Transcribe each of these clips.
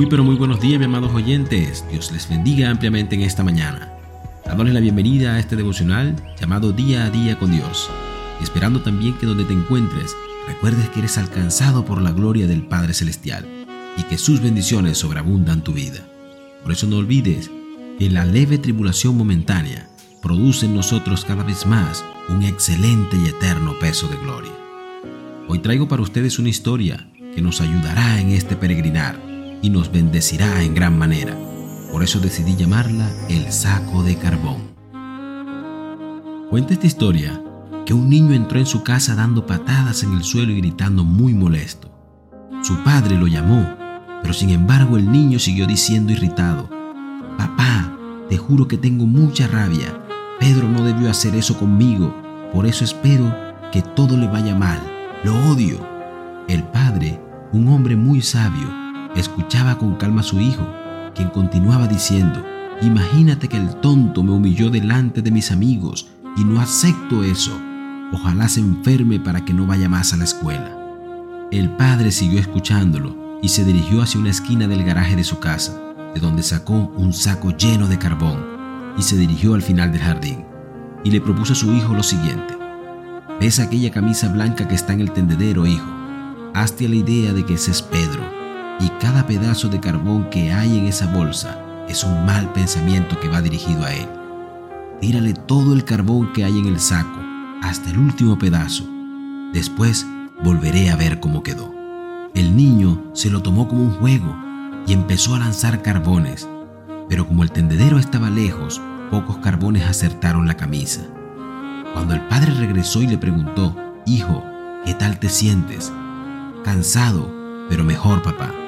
Muy pero muy buenos días, mis amados oyentes. Dios les bendiga ampliamente en esta mañana. Dándoles la bienvenida a este devocional llamado Día a Día con Dios. esperando también que donde te encuentres, recuerdes que eres alcanzado por la gloria del Padre Celestial y que sus bendiciones sobreabundan tu vida. Por eso no olvides que la leve tribulación momentánea produce en nosotros cada vez más un excelente y eterno peso de gloria. Hoy traigo para ustedes una historia que nos ayudará en este peregrinar y nos bendecirá en gran manera. Por eso decidí llamarla el saco de carbón. Cuenta esta historia que un niño entró en su casa dando patadas en el suelo y gritando muy molesto. Su padre lo llamó, pero sin embargo el niño siguió diciendo irritado, Papá, te juro que tengo mucha rabia. Pedro no debió hacer eso conmigo, por eso espero que todo le vaya mal. Lo odio. El padre, un hombre muy sabio, escuchaba con calma a su hijo, quien continuaba diciendo, Imagínate que el tonto me humilló delante de mis amigos y no acepto eso. Ojalá se enferme para que no vaya más a la escuela. El padre siguió escuchándolo y se dirigió hacia una esquina del garaje de su casa, de donde sacó un saco lleno de carbón y se dirigió al final del jardín y le propuso a su hijo lo siguiente. ¿Ves aquella camisa blanca que está en el tendedero, hijo? Hazte la idea de que ese es Pedro y cada pedazo de carbón que hay en esa bolsa es un mal pensamiento que va dirigido a él. Tírale todo el carbón que hay en el saco, hasta el último pedazo. Después volveré a ver cómo quedó. El niño se lo tomó como un juego y empezó a lanzar carbones, pero como el tendedero estaba lejos, pocos carbones acertaron la camisa. Cuando el padre regresó y le preguntó, Hijo, ¿qué tal te sientes? Cansado, pero mejor, papá.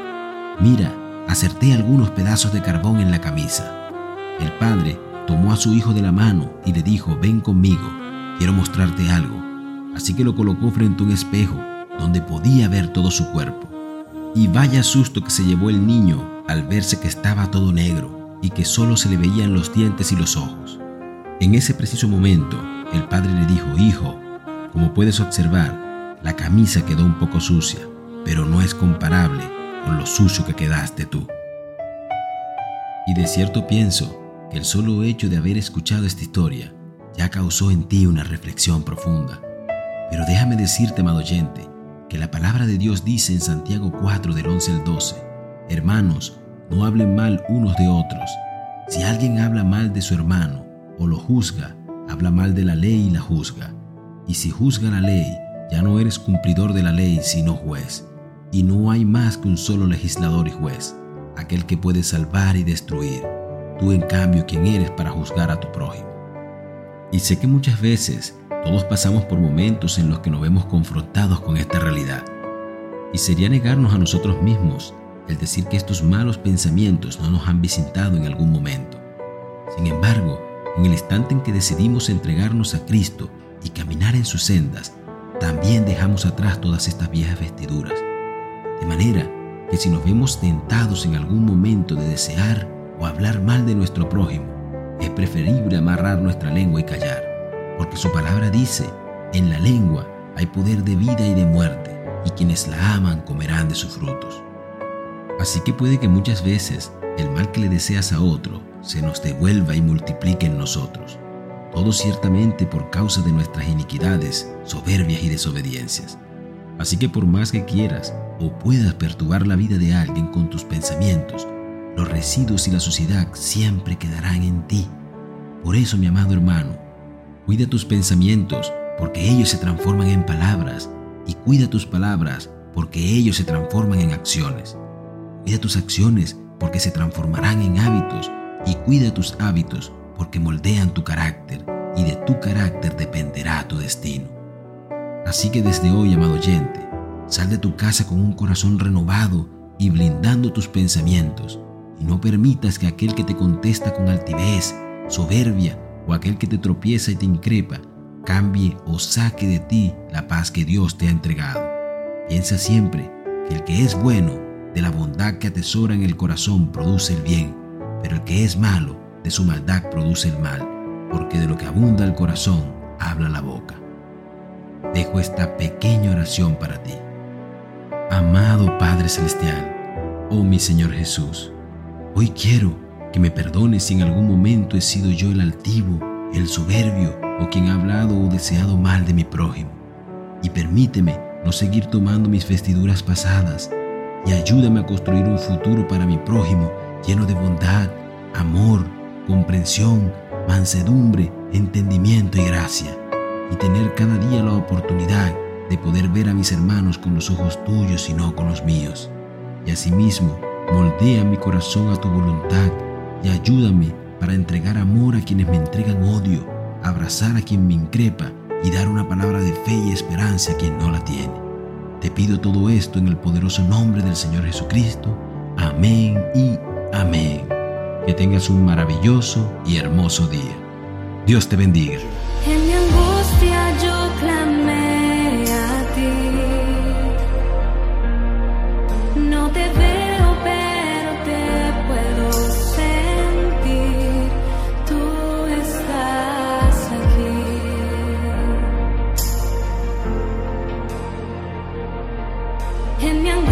Mira, acerté algunos pedazos de carbón en la camisa. El padre tomó a su hijo de la mano y le dijo, ven conmigo, quiero mostrarte algo. Así que lo colocó frente a un espejo donde podía ver todo su cuerpo. Y vaya susto que se llevó el niño al verse que estaba todo negro y que solo se le veían los dientes y los ojos. En ese preciso momento, el padre le dijo, hijo, como puedes observar, la camisa quedó un poco sucia, pero no es comparable con lo sucio que quedaste tú. Y de cierto pienso que el solo hecho de haber escuchado esta historia ya causó en ti una reflexión profunda. Pero déjame decirte, amado oyente, que la palabra de Dios dice en Santiago 4 del 11 al 12, Hermanos, no hablen mal unos de otros. Si alguien habla mal de su hermano o lo juzga, habla mal de la ley y la juzga. Y si juzga la ley, ya no eres cumplidor de la ley, sino juez y no hay más que un solo legislador y juez, aquel que puede salvar y destruir. Tú en cambio, ¿quién eres para juzgar a tu prójimo? Y sé que muchas veces todos pasamos por momentos en los que nos vemos confrontados con esta realidad. Y sería negarnos a nosotros mismos el decir que estos malos pensamientos no nos han visitado en algún momento. Sin embargo, en el instante en que decidimos entregarnos a Cristo y caminar en sus sendas, también dejamos atrás todas estas viejas vestiduras de manera que si nos vemos tentados en algún momento de desear o hablar mal de nuestro prójimo, es preferible amarrar nuestra lengua y callar, porque su palabra dice, en la lengua hay poder de vida y de muerte, y quienes la aman comerán de sus frutos. Así que puede que muchas veces el mal que le deseas a otro se nos devuelva y multiplique en nosotros, todo ciertamente por causa de nuestras iniquidades, soberbias y desobediencias. Así que por más que quieras o puedas perturbar la vida de alguien con tus pensamientos, los residuos y la suciedad siempre quedarán en ti. Por eso, mi amado hermano, cuida tus pensamientos porque ellos se transforman en palabras y cuida tus palabras porque ellos se transforman en acciones. Cuida tus acciones porque se transformarán en hábitos y cuida tus hábitos porque moldean tu carácter y de tu carácter dependerá tu destino. Así que desde hoy, amado oyente, Sal de tu casa con un corazón renovado y blindando tus pensamientos. Y no permitas que aquel que te contesta con altivez, soberbia o aquel que te tropieza y te increpa, cambie o saque de ti la paz que Dios te ha entregado. Piensa siempre que el que es bueno, de la bondad que atesora en el corazón, produce el bien, pero el que es malo, de su maldad produce el mal, porque de lo que abunda el corazón, habla la boca. Dejo esta pequeña oración para ti. Amado Padre Celestial, oh mi Señor Jesús. Hoy quiero que me perdones si en algún momento he sido yo el altivo, el soberbio o quien ha hablado o deseado mal de mi prójimo. Y permíteme no seguir tomando mis vestiduras pasadas y ayúdame a construir un futuro para mi prójimo lleno de bondad, amor, comprensión, mansedumbre, entendimiento y gracia, y tener cada día la oportunidad de poder ver a mis hermanos con los ojos tuyos y no con los míos. Y asimismo, moldea mi corazón a tu voluntad y ayúdame para entregar amor a quienes me entregan odio, abrazar a quien me increpa y dar una palabra de fe y esperanza a quien no la tiene. Te pido todo esto en el poderoso nombre del Señor Jesucristo. Amén y amén. Que tengas un maravilloso y hermoso día. Dios te bendiga. En mi